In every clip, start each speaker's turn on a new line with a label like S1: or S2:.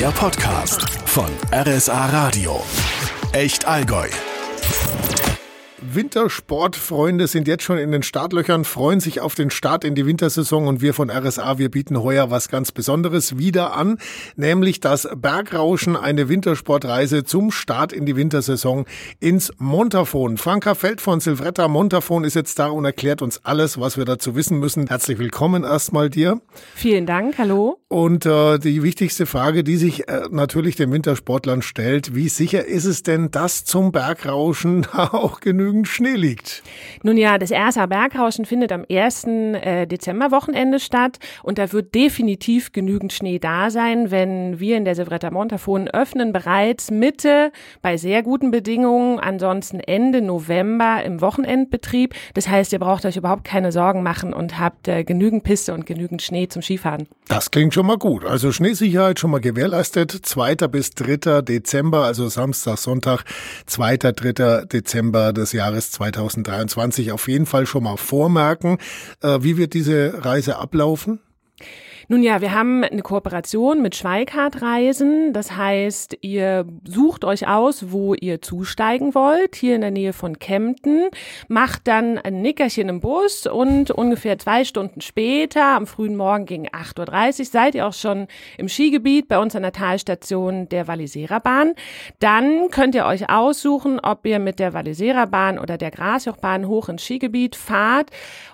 S1: Der Podcast von RSA Radio. Echt Allgäu.
S2: Wintersportfreunde sind jetzt schon in den Startlöchern, freuen sich auf den Start in die Wintersaison und wir von RSA, wir bieten heuer was ganz Besonderes wieder an, nämlich das Bergrauschen, eine Wintersportreise zum Start in die Wintersaison ins Montafon. Franka Feld von Silvretta Montafon ist jetzt da und erklärt uns alles, was wir dazu wissen müssen. Herzlich willkommen erstmal dir.
S3: Vielen Dank, hallo.
S2: Und äh, die wichtigste Frage, die sich äh, natürlich den Wintersportlern stellt, wie sicher ist es denn, dass zum Bergrauschen auch genügend Schnee liegt.
S3: Nun ja, das erste Bergrauschen findet am 1. Äh, Dezemberwochenende statt und da wird definitiv genügend Schnee da sein, wenn wir in der Sevretta Montafon öffnen, bereits Mitte bei sehr guten Bedingungen, ansonsten Ende November im Wochenendbetrieb. Das heißt, ihr braucht euch überhaupt keine Sorgen machen und habt äh, genügend Piste und genügend Schnee zum Skifahren.
S2: Das klingt schon mal gut. Also Schneesicherheit schon mal gewährleistet. 2. bis 3. Dezember, also Samstag, Sonntag, 2. 3. Dezember des Jahres Jahres 2023 auf jeden Fall schon mal vormerken. Äh, wie wird diese Reise ablaufen?
S3: Nun ja, wir haben eine Kooperation mit Schweikart Reisen. Das heißt, ihr sucht euch aus, wo ihr zusteigen wollt, hier in der Nähe von Kempten, macht dann ein Nickerchen im Bus und ungefähr zwei Stunden später, am frühen Morgen gegen 8.30 Uhr, seid ihr auch schon im Skigebiet bei uns an der Talstation der Wallisera Bahn. Dann könnt ihr euch aussuchen, ob ihr mit der Wallisera Bahn oder der Grasjochbahn hoch ins Skigebiet fahrt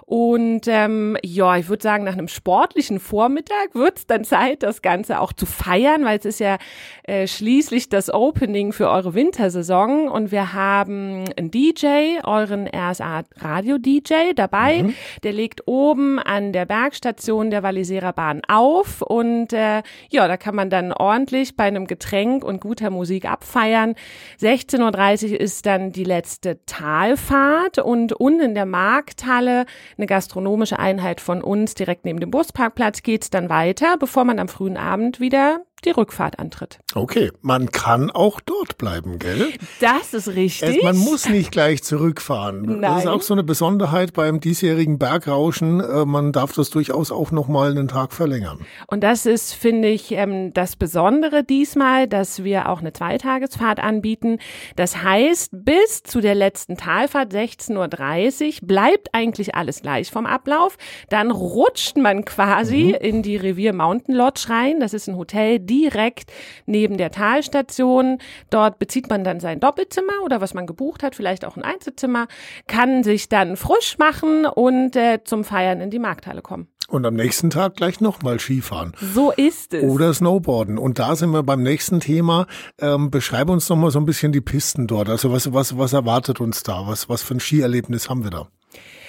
S3: und ähm, ja, ich würde sagen, nach einem sportlichen Vormittag wird es dann Zeit, das Ganze auch zu feiern, weil es ist ja äh, schließlich das Opening für eure Wintersaison. Und wir haben einen DJ, euren RSA Radio DJ dabei. Mhm. Der legt oben an der Bergstation der Wallisera Bahn auf. Und äh, ja, da kann man dann ordentlich bei einem Getränk und guter Musik abfeiern. 16.30 Uhr ist dann die letzte Talfahrt und unten in der Markthalle eine gastronomische Einheit von uns direkt neben dem Busparkplatz geht's dann weiter, bevor man am frühen Abend wieder die Rückfahrt antritt.
S2: Okay, man kann auch dort bleiben, gell?
S3: Das ist richtig.
S2: Es, man muss nicht gleich zurückfahren. Nein. Das ist auch so eine Besonderheit beim diesjährigen Bergrauschen. Äh, man darf das durchaus auch noch mal einen Tag verlängern.
S3: Und das ist, finde ich, ähm, das Besondere diesmal, dass wir auch eine Zweitagesfahrt anbieten. Das heißt, bis zu der letzten Talfahrt 16.30 Uhr bleibt eigentlich alles gleich vom Ablauf. Dann rutscht man quasi mhm. in die Revier Mountain Lodge rein. Das ist ein Hotel direkt neben der Talstation. Dort bezieht man dann sein Doppelzimmer oder was man gebucht hat, vielleicht auch ein Einzelzimmer, kann sich dann frisch machen und äh, zum Feiern in die Markthalle kommen.
S2: Und am nächsten Tag gleich nochmal Skifahren.
S3: So ist es.
S2: Oder Snowboarden. Und da sind wir beim nächsten Thema. Ähm, beschreib uns nochmal so ein bisschen die Pisten dort. Also was, was, was erwartet uns da? Was, was für ein Skierlebnis haben wir da?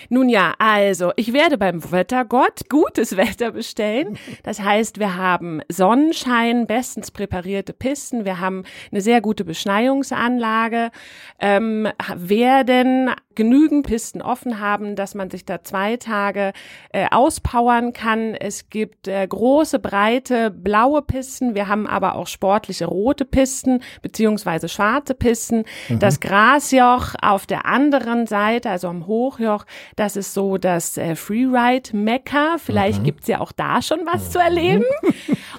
S3: Nun ja, also ich werde beim Wettergott gutes Wetter bestellen. Das heißt, wir haben Sonnenschein, bestens präparierte Pisten, wir haben eine sehr gute Beschneiungsanlage, ähm, werden genügend Pisten offen haben, dass man sich da zwei Tage äh, auspowern kann. Es gibt äh, große, breite, blaue Pisten. Wir haben aber auch sportliche rote Pisten beziehungsweise schwarze Pisten. Mhm. Das Grasjoch auf der anderen Seite, also am Hochjoch, das ist so das äh, Freeride-Mekka. Vielleicht mhm. gibt's ja auch da schon was mhm. zu erleben.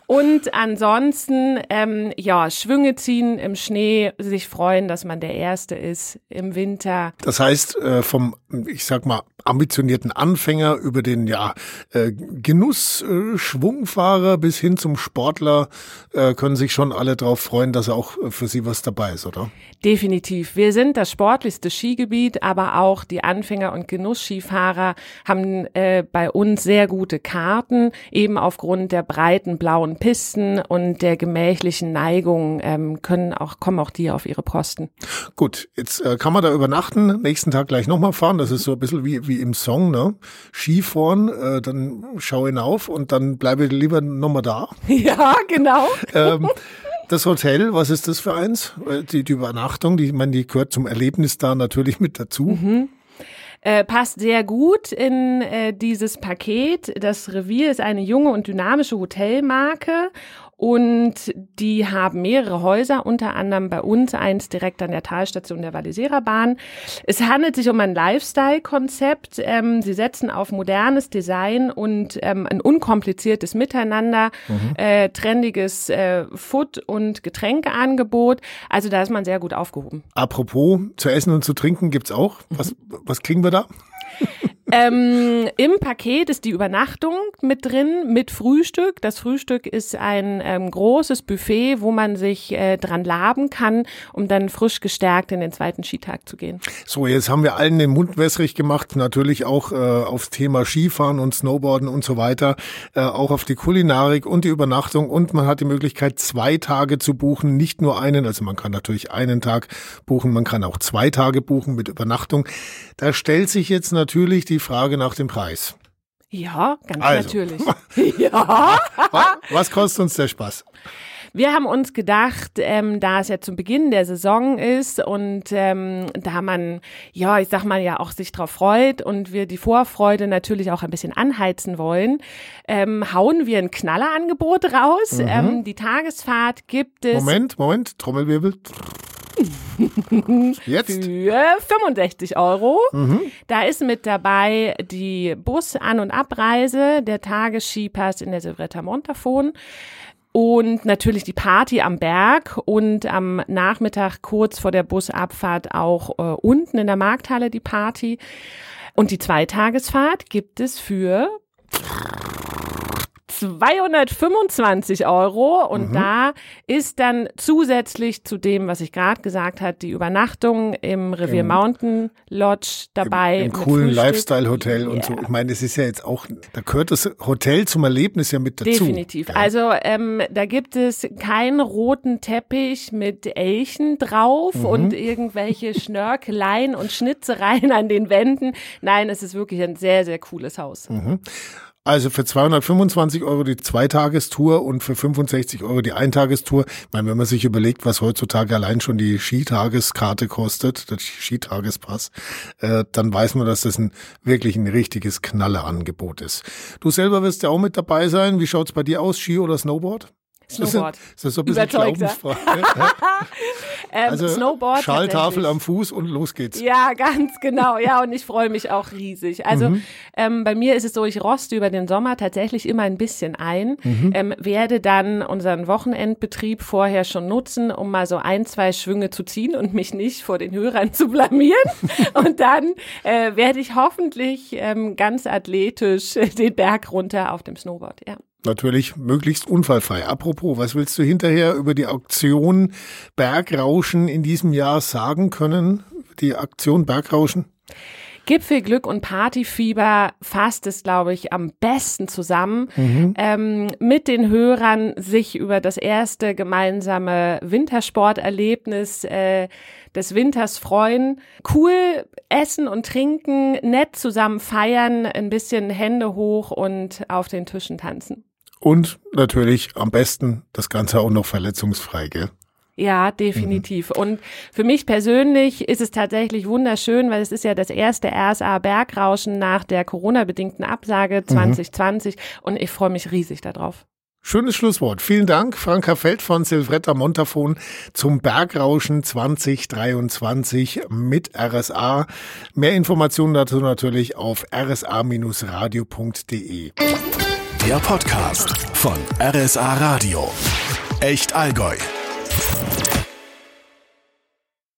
S3: Und ansonsten, ähm, ja, Schwünge ziehen im Schnee, sich freuen, dass man der Erste ist im Winter.
S2: Das heißt, äh, vom, ich sag mal, ambitionierten Anfänger über den ja äh, Genuss äh, Schwungfahrer bis hin zum Sportler äh, können sich schon alle darauf freuen, dass auch für sie was dabei ist, oder?
S3: Definitiv. Wir sind das sportlichste Skigebiet, aber auch die Anfänger und Genussskifahrer haben äh, bei uns sehr gute Karten, eben aufgrund der breiten blauen Pisten und der gemächlichen Neigung ähm, können auch kommen auch die auf ihre Posten.
S2: Gut, jetzt äh, kann man da übernachten, nächsten Tag gleich nochmal fahren. Das ist so ein bisschen wie wie im Song, ne? Skifahren, äh, dann schau hinauf und dann bleibe lieber nochmal da.
S3: Ja, genau.
S2: ähm, das Hotel, was ist das für eins? Äh, die, die Übernachtung, die, ich meine, die gehört zum Erlebnis da natürlich mit dazu.
S3: Mhm. Äh, passt sehr gut in äh, dieses Paket. Das Revier ist eine junge und dynamische Hotelmarke Und die haben mehrere Häuser, unter anderem bei uns eins direkt an der Talstation der Wallisera Bahn. Es handelt sich um ein Lifestyle-Konzept. Ähm, sie setzen auf modernes Design und ähm, ein unkompliziertes Miteinander, mhm. äh, trendiges äh, Food- und Getränkeangebot. Also da ist man sehr gut aufgehoben.
S2: Apropos, zu essen und zu trinken gibt's auch. Was, was kriegen wir da?
S3: ähm, Im Paket ist die Übernachtung mit drin, mit Frühstück. Das Frühstück ist ein ähm, großes Buffet, wo man sich äh, dran laben kann, um dann frisch gestärkt in den zweiten Skitag zu gehen.
S2: So, jetzt haben wir allen den Mund wässrig gemacht, natürlich auch äh, aufs Thema Skifahren und Snowboarden und so weiter, äh, auch auf die Kulinarik und die Übernachtung und man hat die Möglichkeit, zwei Tage zu buchen, nicht nur einen, also man kann natürlich einen Tag buchen, man kann auch zwei Tage buchen mit Übernachtung. Da stellt sich jetzt natürlich die Frage nach dem Preis.
S3: Ja, ganz also. natürlich. ja.
S2: Was kostet uns der Spaß?
S3: Wir haben uns gedacht, ähm, da es ja zum Beginn der Saison ist und ähm, da man, ja, ich sag mal ja auch sich drauf freut und wir die Vorfreude natürlich auch ein bisschen anheizen wollen, ähm, hauen wir ein Knallerangebot raus. Mhm. Ähm, die Tagesfahrt gibt es.
S2: Moment, Moment, Trommelwirbel.
S3: Jetzt? Für 65 Euro. Mhm. Da ist mit dabei die Bus-An- und Abreise, der Tagesskipass in der Silvretta Montafon und natürlich die Party am Berg und am Nachmittag kurz vor der Busabfahrt auch äh, unten in der Markthalle die Party. Und die Zweitagesfahrt gibt es für 225 Euro und mhm. da ist dann zusätzlich zu dem, was ich gerade gesagt habe, die Übernachtung im Revier Im, Mountain Lodge dabei.
S2: Im, im coolen Lifestyle-Hotel yeah. und so. Ich meine, es ist ja jetzt auch, da gehört das Hotel zum Erlebnis ja mit dazu.
S3: Definitiv. Ja. Also ähm, da gibt es keinen roten Teppich mit Elchen drauf mhm. und irgendwelche Schnörkeleien und Schnitzereien an den Wänden. Nein, es ist wirklich ein sehr, sehr cooles Haus.
S2: Mhm. Also für 225 Euro die Zweitagestour und für 65 Euro die Eintagestour. Ich meine, wenn man sich überlegt, was heutzutage allein schon die Skitageskarte kostet, der Skitagespass, äh, dann weiß man, dass das ein wirklich ein richtiges Knalleangebot ist. Du selber wirst ja auch mit dabei sein. Wie schaut's bei dir aus, Ski oder Snowboard?
S3: Snowboard.
S2: Ist das so ein bisschen Glaubensfrage?
S3: ähm, also Snowboard
S2: Schalltafel am Fuß und los geht's.
S3: Ja, ganz genau. Ja, und ich freue mich auch riesig. Also mhm. ähm, bei mir ist es so, ich roste über den Sommer tatsächlich immer ein bisschen ein, mhm. ähm, werde dann unseren Wochenendbetrieb vorher schon nutzen, um mal so ein, zwei Schwünge zu ziehen und mich nicht vor den Hörern zu blamieren. und dann äh, werde ich hoffentlich ähm, ganz athletisch den Berg runter auf dem Snowboard. Ja
S2: natürlich möglichst unfallfrei. Apropos, was willst du hinterher über die Auktion Bergrauschen in diesem Jahr sagen können? Die Aktion Bergrauschen?
S3: Gipfelglück und Partyfieber fasst es, glaube ich, am besten zusammen, mhm. ähm, mit den Hörern sich über das erste gemeinsame Wintersporterlebnis äh, des Winters freuen, cool essen und trinken, nett zusammen feiern, ein bisschen Hände hoch und auf den Tischen tanzen.
S2: Und natürlich am besten das Ganze auch noch verletzungsfrei, gell?
S3: Ja, definitiv. Mhm. Und für mich persönlich ist es tatsächlich wunderschön, weil es ist ja das erste RSA Bergrauschen nach der Corona-bedingten Absage 2020 mhm. und ich freue mich riesig darauf.
S2: Schönes Schlusswort. Vielen Dank, Franka Feld von Silvretta Montafon zum Bergrauschen 2023 mit RSA. Mehr Informationen dazu natürlich auf rsa-radio.de.
S1: Der Podcast von RSA Radio. Echt Allgäu.